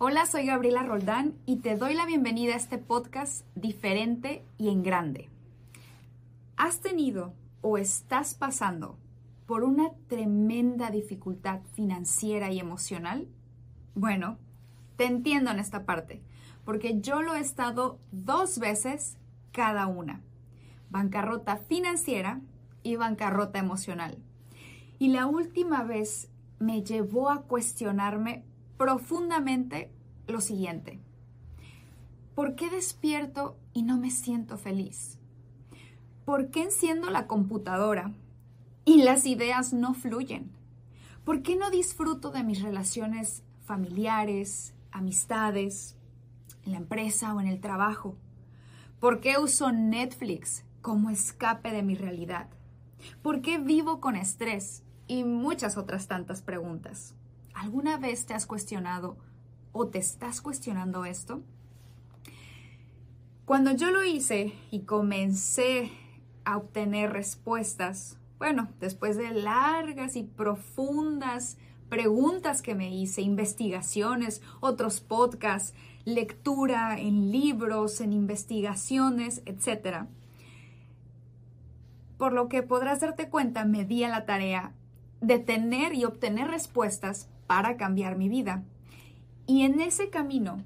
Hola, soy Gabriela Roldán y te doy la bienvenida a este podcast diferente y en grande. ¿Has tenido o estás pasando por una tremenda dificultad financiera y emocional? Bueno, te entiendo en esta parte, porque yo lo he estado dos veces cada una. Bancarrota financiera y bancarrota emocional. Y la última vez me llevó a cuestionarme profundamente lo siguiente. ¿Por qué despierto y no me siento feliz? ¿Por qué enciendo la computadora y las ideas no fluyen? ¿Por qué no disfruto de mis relaciones familiares, amistades, en la empresa o en el trabajo? ¿Por qué uso Netflix como escape de mi realidad? ¿Por qué vivo con estrés? Y muchas otras tantas preguntas. ¿Alguna vez te has cuestionado o te estás cuestionando esto? Cuando yo lo hice y comencé a obtener respuestas, bueno, después de largas y profundas preguntas que me hice, investigaciones, otros podcasts, lectura en libros, en investigaciones, etc. Por lo que podrás darte cuenta, me di a la tarea de tener y obtener respuestas para cambiar mi vida. Y en ese camino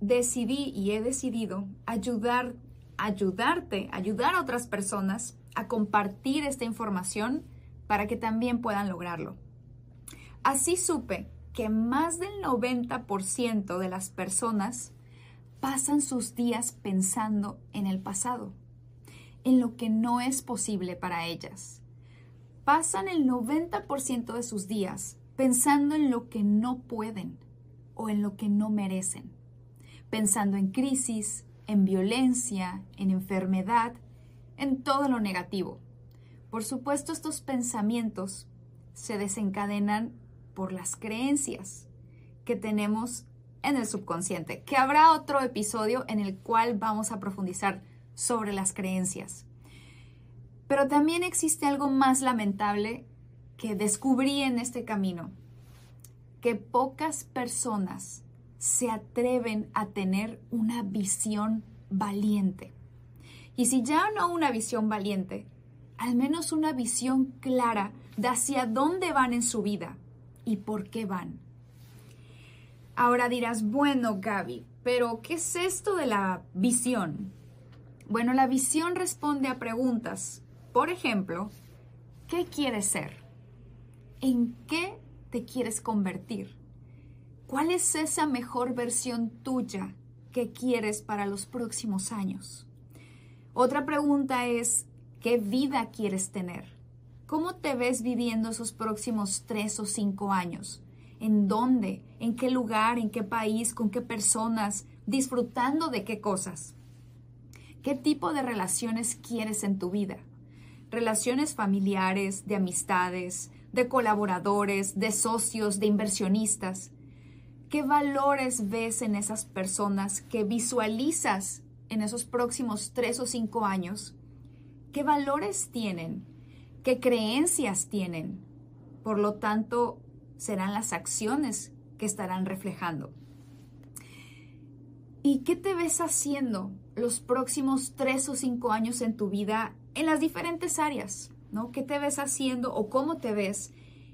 decidí y he decidido ayudar, ayudarte, ayudar a otras personas a compartir esta información para que también puedan lograrlo. Así supe que más del 90% de las personas pasan sus días pensando en el pasado, en lo que no es posible para ellas. Pasan el 90% de sus días pensando en lo que no pueden o en lo que no merecen, pensando en crisis, en violencia, en enfermedad, en todo lo negativo. Por supuesto, estos pensamientos se desencadenan por las creencias que tenemos en el subconsciente, que habrá otro episodio en el cual vamos a profundizar sobre las creencias. Pero también existe algo más lamentable que descubrí en este camino, que pocas personas se atreven a tener una visión valiente. Y si ya no una visión valiente, al menos una visión clara de hacia dónde van en su vida y por qué van. Ahora dirás, bueno, Gaby, pero ¿qué es esto de la visión? Bueno, la visión responde a preguntas. Por ejemplo, ¿qué quieres ser? ¿En qué te quieres convertir? ¿Cuál es esa mejor versión tuya que quieres para los próximos años? Otra pregunta es, ¿qué vida quieres tener? ¿Cómo te ves viviendo esos próximos tres o cinco años? ¿En dónde? ¿En qué lugar? ¿En qué país? ¿Con qué personas? ¿Disfrutando de qué cosas? ¿Qué tipo de relaciones quieres en tu vida? Relaciones familiares, de amistades, de colaboradores, de socios, de inversionistas. ¿Qué valores ves en esas personas que visualizas en esos próximos tres o cinco años? ¿Qué valores tienen? ¿Qué creencias tienen? Por lo tanto, serán las acciones que estarán reflejando. ¿Y qué te ves haciendo los próximos tres o cinco años en tu vida en las diferentes áreas? ¿No? ¿Qué te ves haciendo o cómo te ves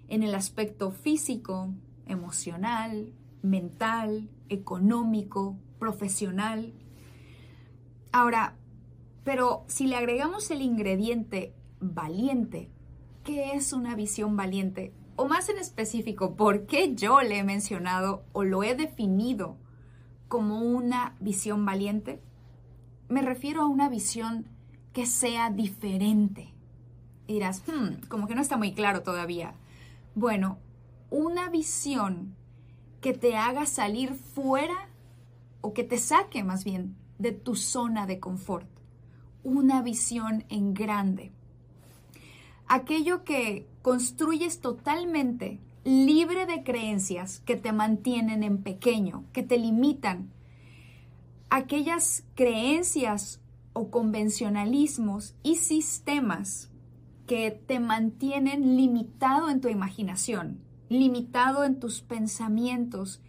en el aspecto físico, emocional, mental, económico, profesional? Ahora, pero si le agregamos el ingrediente valiente, ¿qué es una visión valiente? O más en específico, ¿por qué yo le he mencionado o lo he definido como una visión valiente? Me refiero a una visión que sea diferente, y dirás, hmm, como que no está muy claro todavía. Bueno, una visión que te haga salir fuera o que te saque más bien de tu zona de confort. Una visión en grande. Aquello que construyes totalmente libre de creencias que te mantienen en pequeño, que te limitan. Aquellas creencias o convencionalismos y sistemas que te mantienen limitado en tu imaginación, limitado en tus pensamientos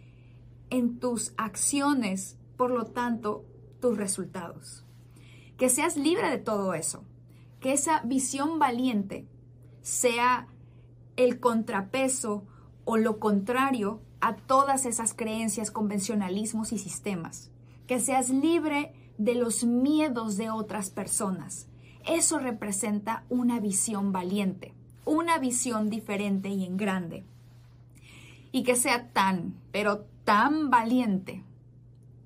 en tus acciones, por lo tanto, tus resultados. Que seas libre de todo eso. Que esa visión valiente sea el contrapeso o lo contrario a todas esas creencias, convencionalismos y sistemas. Que seas libre de los miedos de otras personas. Eso representa una visión valiente, una visión diferente y en grande. Y que sea tan, pero tan valiente,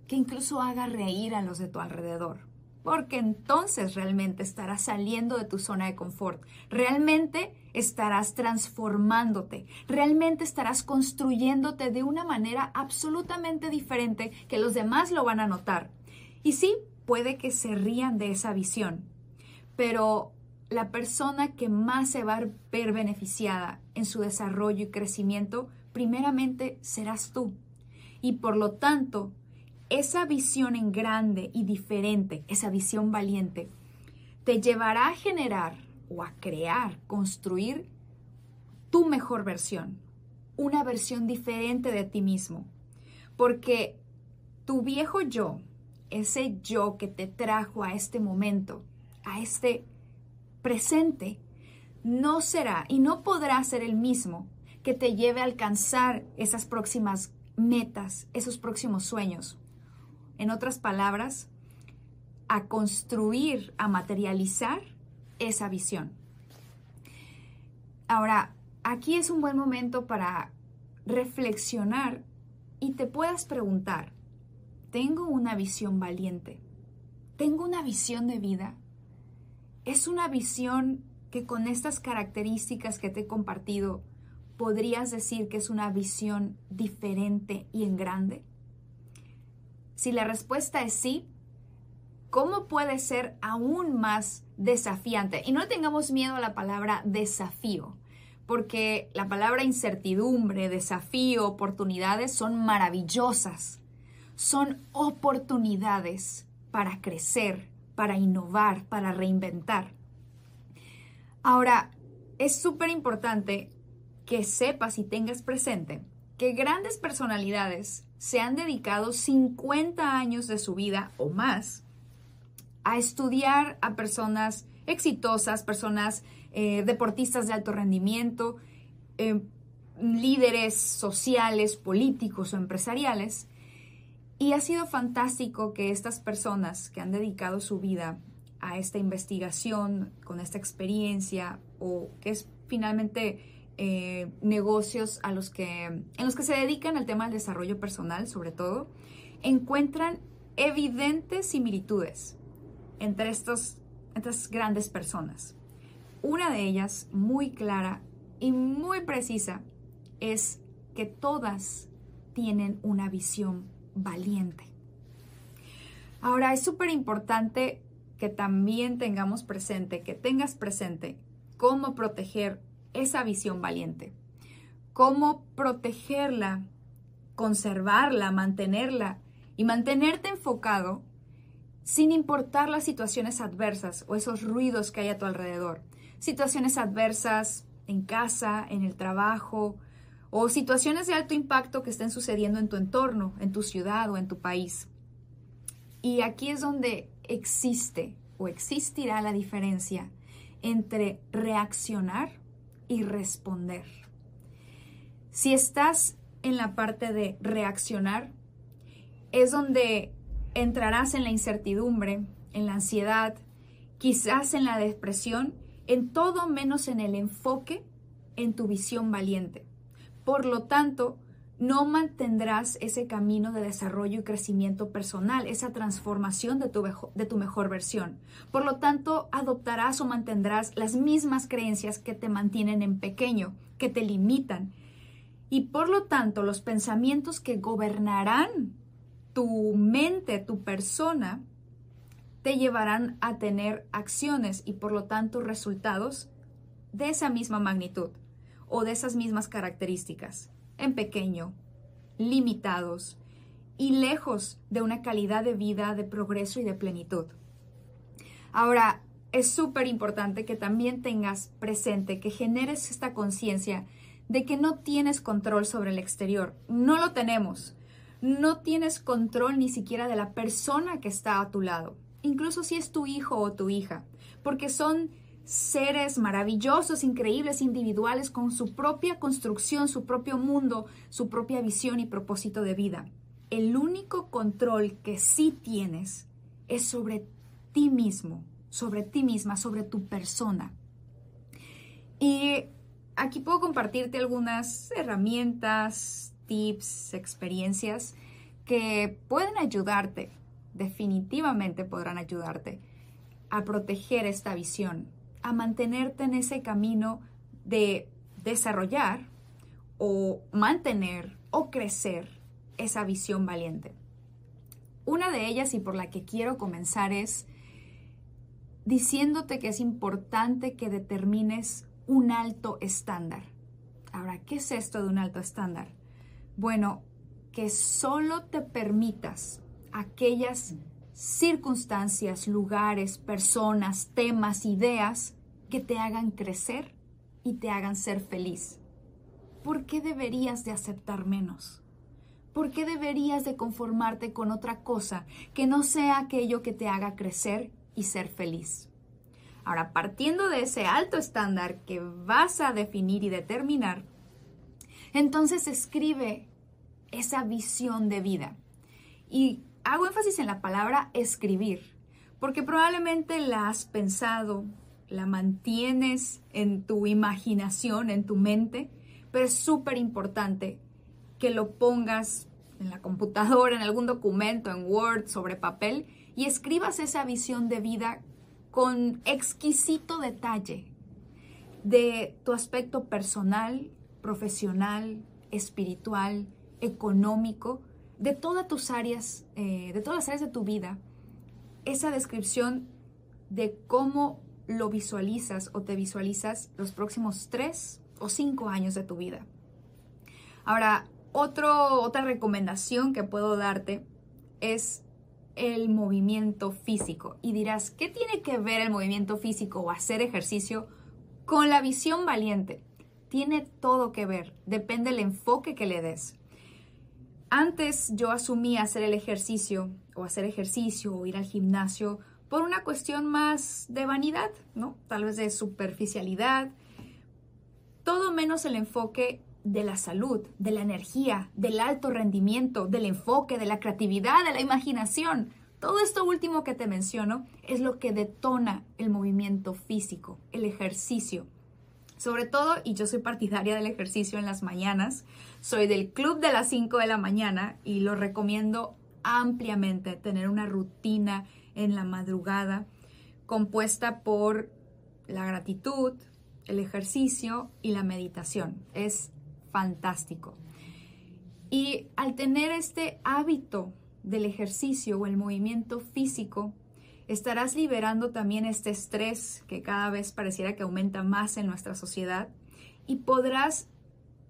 que incluso haga reír a los de tu alrededor. Porque entonces realmente estarás saliendo de tu zona de confort. Realmente estarás transformándote. Realmente estarás construyéndote de una manera absolutamente diferente que los demás lo van a notar. Y sí, puede que se rían de esa visión, pero la persona que más se va a ver beneficiada en su desarrollo y crecimiento, primeramente serás tú. Y por lo tanto, esa visión en grande y diferente, esa visión valiente, te llevará a generar o a crear, construir tu mejor versión, una versión diferente de ti mismo. Porque tu viejo yo, ese yo que te trajo a este momento, a este presente, no será y no podrá ser el mismo que te lleve a alcanzar esas próximas metas, esos próximos sueños. En otras palabras, a construir, a materializar esa visión. Ahora, aquí es un buen momento para reflexionar y te puedas preguntar, tengo una visión valiente, tengo una visión de vida. Es una visión que con estas características que te he compartido, podrías decir que es una visión diferente y en grande. Si la respuesta es sí, ¿cómo puede ser aún más desafiante? Y no tengamos miedo a la palabra desafío, porque la palabra incertidumbre, desafío, oportunidades son maravillosas son oportunidades para crecer, para innovar, para reinventar. Ahora, es súper importante que sepas y tengas presente que grandes personalidades se han dedicado 50 años de su vida o más a estudiar a personas exitosas, personas eh, deportistas de alto rendimiento, eh, líderes sociales, políticos o empresariales, y ha sido fantástico que estas personas que han dedicado su vida a esta investigación, con esta experiencia, o que es finalmente eh, negocios a los que, en los que se dedican al tema del desarrollo personal, sobre todo, encuentran evidentes similitudes entre estas grandes personas. Una de ellas, muy clara y muy precisa, es que todas tienen una visión valiente. Ahora, es súper importante que también tengamos presente, que tengas presente cómo proteger esa visión valiente, cómo protegerla, conservarla, mantenerla y mantenerte enfocado sin importar las situaciones adversas o esos ruidos que hay a tu alrededor. Situaciones adversas en casa, en el trabajo, o situaciones de alto impacto que estén sucediendo en tu entorno, en tu ciudad o en tu país. Y aquí es donde existe o existirá la diferencia entre reaccionar y responder. Si estás en la parte de reaccionar, es donde entrarás en la incertidumbre, en la ansiedad, quizás en la depresión, en todo menos en el enfoque en tu visión valiente. Por lo tanto, no mantendrás ese camino de desarrollo y crecimiento personal, esa transformación de tu, de tu, mejor versión. Por lo tanto, adoptarás o mantendrás las mismas creencias que te mantienen en pequeño, que te limitan. Y por lo tanto, los pensamientos que gobernarán tu mente, tu persona, te llevarán a tener acciones y por lo tanto resultados de esa misma magnitud o de esas mismas características, en pequeño, limitados y lejos de una calidad de vida de progreso y de plenitud. Ahora, es súper importante que también tengas presente, que generes esta conciencia de que no tienes control sobre el exterior. No lo tenemos. no tienes control ni siquiera de la persona que está a tu lado, incluso si es tu hijo o tu hija, porque son seres maravillosos, increíbles, individuales, con su propia construcción, su propio mundo, su propia visión y propósito de vida. El único control que sí tienes es sobre ti mismo, sobre ti misma, sobre tu persona. Y aquí puedo compartirte algunas herramientas, tips, experiencias que pueden ayudarte, definitivamente podrán ayudarte a proteger esta visión, a mantenerte en ese camino de desarrollar o mantener o crecer esa visión valiente. Una de ellas y por la que quiero comenzar es diciéndote que es importante que determines un alto estándar. Ahora, ¿qué es esto de un alto estándar? Bueno, que solo te permitas aquellas circunstancias, lugares, personas, temas, ideas que te hagan crecer y te hagan ser feliz. ¿Por qué deberías de aceptar menos? ¿Por qué deberías de conformarte con otra cosa que no sea aquello que te haga crecer y ser feliz? Ahora, partiendo de ese alto estándar que vas a definir y determinar, entonces escribe esa visión de vida. Y hago énfasis en la palabra escribir, porque probablemente la has pensado, la mantienes en tu imaginación, en tu mente, pero es súper importante que lo pongas en la computadora, en algún documento, en Word, sobre papel, y escribas esa visión de vida con exquisito detalle de tu aspecto personal, profesional, espiritual, económico, de todas tus áreas, eh, de todas las áreas de tu vida, esa descripción de cómo lo visualizas o te visualizas los próximos tres o cinco años de tu vida. Ahora, otro, otra recomendación que puedo darte es el movimiento físico. Y dirás, ¿qué tiene que ver el movimiento físico o hacer ejercicio con la visión valiente? Tiene todo que ver, depende del enfoque que le des. Antes yo asumía hacer el ejercicio o hacer ejercicio o ir al gimnasio por una cuestión más de vanidad, ¿no? Tal vez de superficialidad. Todo menos el enfoque de la salud, de la energía, del alto rendimiento, del enfoque, de la creatividad, de la imaginación. Todo esto último que te menciono es lo que detona el movimiento físico, el ejercicio. Sobre todo, y yo soy partidaria del ejercicio en las mañanas, soy del club de las 5 de la mañana y lo recomiendo ampliamente, tener una rutina en la madrugada compuesta por la gratitud, el ejercicio y la meditación. Es fantástico. Y al tener este hábito del ejercicio o el movimiento físico, estarás liberando también este estrés que cada vez pareciera que aumenta más en nuestra sociedad y podrás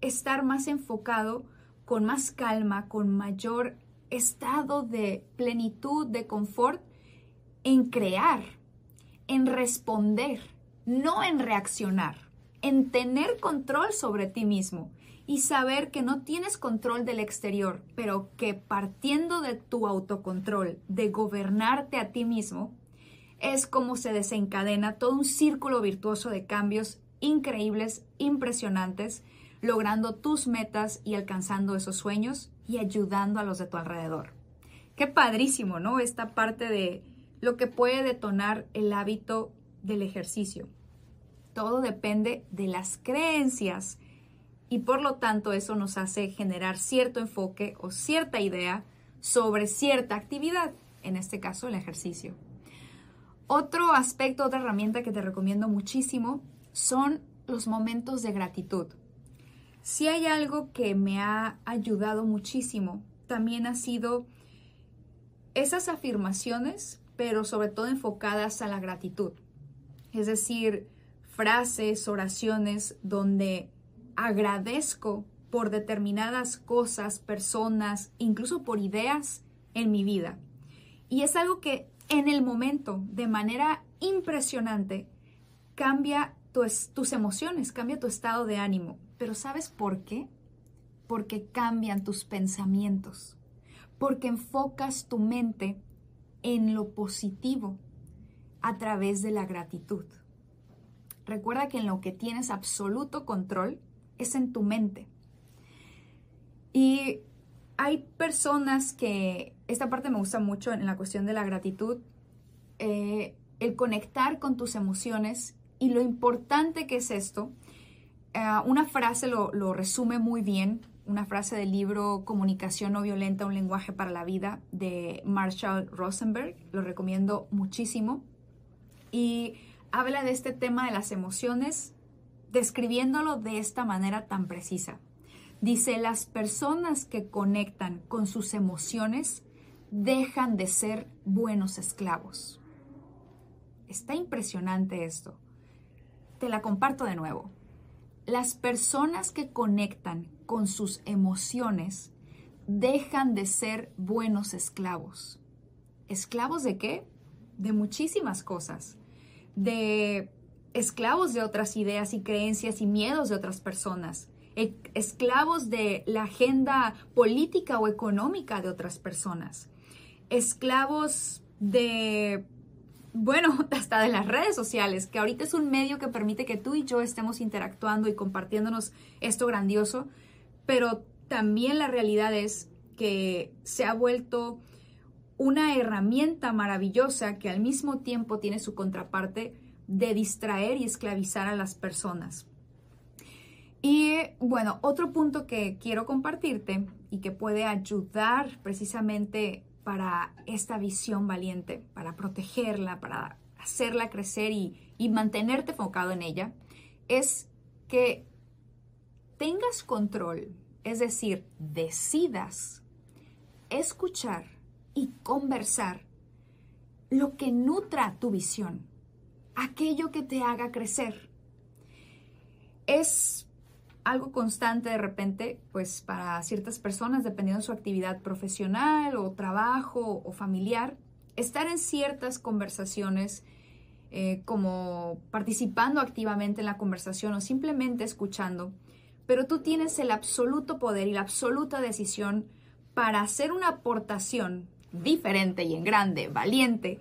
estar más enfocado con más calma, con mayor estado de plenitud, de confort en crear, en responder, no en reaccionar, en tener control sobre ti mismo y saber que no tienes control del exterior, pero que partiendo de tu autocontrol, de gobernarte a ti mismo, es como se desencadena todo un círculo virtuoso de cambios increíbles, impresionantes, logrando tus metas y alcanzando esos sueños y ayudando a los de tu alrededor. Qué padrísimo, ¿no? Esta parte de lo que puede detonar el hábito del ejercicio. Todo depende de las creencias y por lo tanto eso nos hace generar cierto enfoque o cierta idea sobre cierta actividad, en este caso el ejercicio. Otro aspecto, otra herramienta que te recomiendo muchísimo son los momentos de gratitud. Si hay algo que me ha ayudado muchísimo, también ha sido esas afirmaciones, pero sobre todo enfocadas a la gratitud. Es decir, frases, oraciones donde agradezco por determinadas cosas, personas, incluso por ideas en mi vida. Y es algo que en el momento, de manera impresionante, cambia tus, emociones, cambia tu estado de ánimo. Pero ¿sabes por qué? Porque cambian tus pensamientos. porque enfocas tu mente en lo positivo a través de la gratitud. Recuerda que en lo que tienes absoluto control es en tu mente. Y hay personas que, esta parte me gusta mucho en la cuestión de la gratitud, eh, el conectar con tus emociones y lo importante que es esto. Eh, una frase lo, lo resume muy bien, una frase del libro Comunicación no violenta, un lenguaje para la vida de Marshall Rosenberg, lo recomiendo muchísimo. Y habla de este tema de las emociones, describiéndolo de esta manera tan precisa. Dice, las personas que conectan con sus emociones dejan de ser buenos esclavos. Está impresionante esto. Te la comparto de nuevo. Las personas que conectan con sus emociones dejan de ser buenos esclavos. ¿Esclavos de qué? De muchísimas cosas. De esclavos de otras ideas y creencias y miedos de otras personas. E, esclavos de la agenda política o económica de otras personas, esclavos de, bueno, hasta de las redes sociales, que ahorita es un medio que permite que tú y yo estemos interactuando y compartiéndonos esto grandioso, pero también la realidad es que se ha vuelto una herramienta maravillosa que al mismo tiempo tiene su contraparte de distraer y esclavizar a las personas. Y bueno, otro punto que quiero compartirte y que puede ayudar precisamente para esta visión valiente, para protegerla, para hacerla crecer y, y mantenerte enfocado en ella, es que tengas control, es decir, decidas escuchar y conversar lo que nutra tu visión, aquello que te haga crecer. Es algo constante de repente, pues para ciertas personas, dependiendo de su actividad profesional o trabajo o familiar, estar en ciertas conversaciones eh, como participando activamente en la conversación o simplemente escuchando, pero tú tienes el absoluto poder y la absoluta decisión para hacer una aportación diferente y en grande, valiente,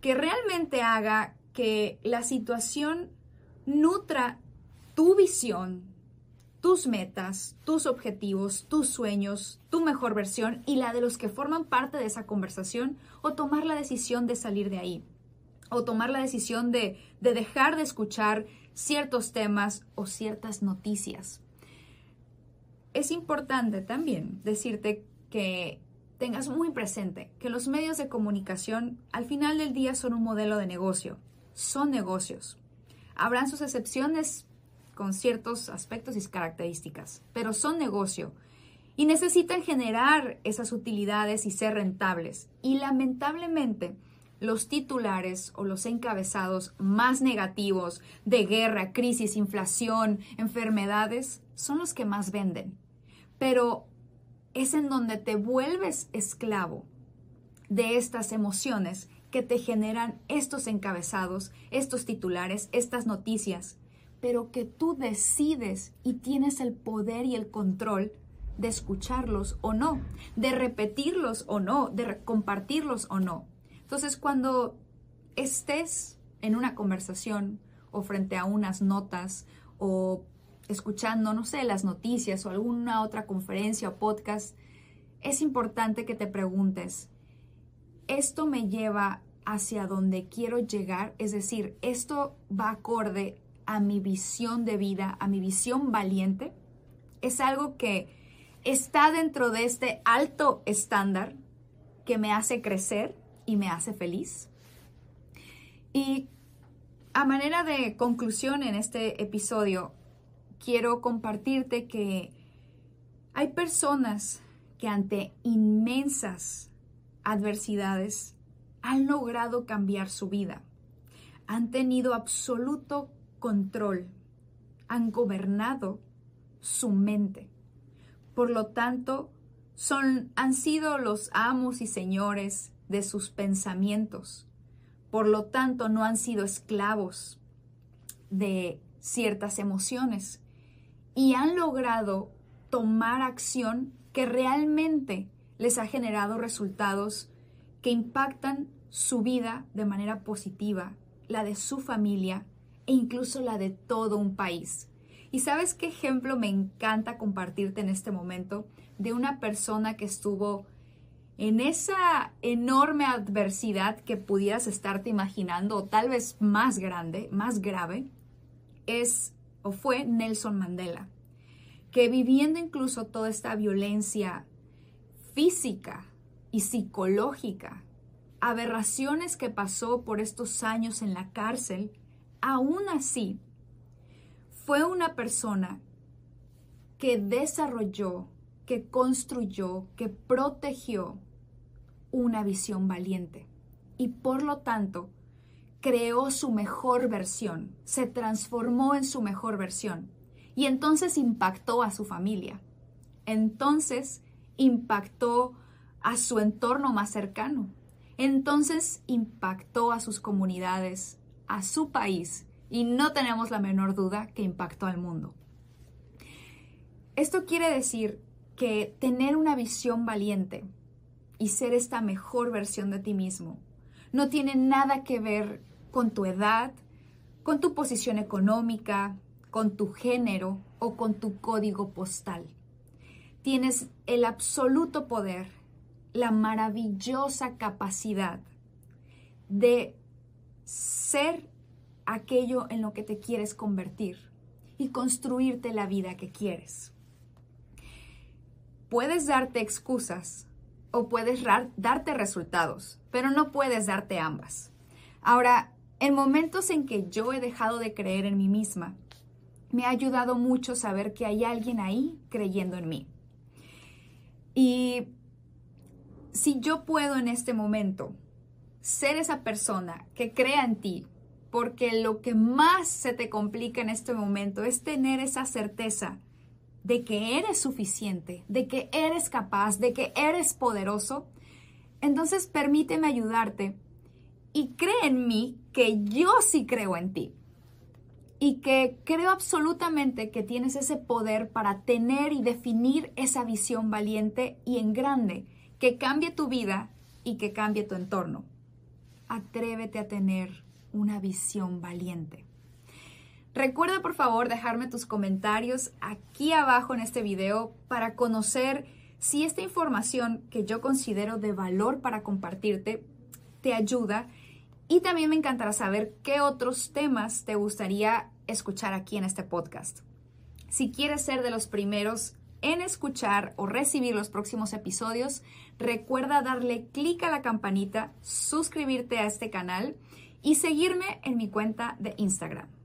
que realmente haga que la situación nutra tu visión, tus metas, tus objetivos, tus sueños, tu mejor versión y la de los que forman parte de esa conversación o tomar la decisión de salir de ahí o tomar la decisión de, de dejar de escuchar ciertos temas o ciertas noticias. Es importante también decirte que tengas muy presente que los medios de comunicación al final del día son un modelo de negocio, son negocios. Habrán sus excepciones con ciertos aspectos y características, pero son negocio y necesitan generar esas utilidades y ser rentables. Y lamentablemente, los titulares o los encabezados más negativos de guerra, crisis, inflación, enfermedades, son los que más venden. Pero es en donde te vuelves esclavo de estas emociones que te generan estos encabezados, estos titulares, estas noticias pero que tú decides y tienes el poder y el control de escucharlos o no, de repetirlos o no, de compartirlos o no. Entonces, cuando estés en una conversación o frente a unas notas o escuchando, no sé, las noticias o alguna otra conferencia o podcast, es importante que te preguntes, ¿esto me lleva hacia donde quiero llegar? Es decir, ¿esto va acorde a mi visión de vida, a mi visión valiente, es algo que está dentro de este alto estándar que me hace crecer y me hace feliz. Y a manera de conclusión en este episodio, quiero compartirte que hay personas que ante inmensas adversidades han logrado cambiar su vida. Han tenido absoluto control, han gobernado su mente. Por lo tanto, son, han sido los amos y señores de sus pensamientos. Por lo tanto, no han sido esclavos de ciertas emociones y han logrado tomar acción que realmente les ha generado resultados que impactan su vida de manera positiva, la de su familia e incluso la de todo un país. ¿Y sabes qué ejemplo me encanta compartirte en este momento? De una persona que estuvo en esa enorme adversidad que pudieras estarte imaginando, o tal vez más grande, más grave, es o fue Nelson Mandela, que viviendo incluso toda esta violencia física y psicológica, aberraciones que pasó por estos años en la cárcel, aún así fue una persona que desarrolló, que construyó, que protegió una visión valiente y por lo tanto creó su mejor versión, se transformó en su mejor versión y entonces impactó a su familia. Entonces impactó a su entorno más cercano. Entonces impactó a sus comunidades, a su país y no tenemos la menor duda que impactó al mundo. Esto quiere decir que tener una visión valiente y ser esta mejor versión de ti mismo no tiene nada que ver con tu edad, con tu posición económica, con tu género o con tu código postal. Tienes el absoluto poder, la maravillosa capacidad de ser aquello en lo que te quieres convertir y construirte la vida que quieres. Puedes darte excusas o puedes darte resultados, pero no puedes darte ambas. Ahora, en momentos en que yo he dejado de creer en mí misma, me ha ayudado mucho saber que hay alguien ahí creyendo en mí. Y si yo puedo en este momento ser esa persona que crea en ti, porque lo que más se te complica en este momento es tener esa certeza de que eres suficiente, de que eres capaz, de que eres poderoso, entonces permíteme ayudarte y cree en mí que yo sí creo en ti y que creo absolutamente que tienes ese poder para tener y definir esa visión valiente y en grande que cambie tu vida y que cambie tu entorno. Atrévete a tener una visión valiente. Recuerda por favor dejarme tus comentarios aquí abajo en este video para conocer si esta información que yo considero de valor para compartirte te ayuda y también me encantará saber qué otros temas te gustaría escuchar aquí en este podcast. Si quieres ser de los primeros en escuchar o recibir los próximos episodios, recuerda darle clic a la campanita, suscribirte a este canal y seguirme en mi cuenta de Instagram.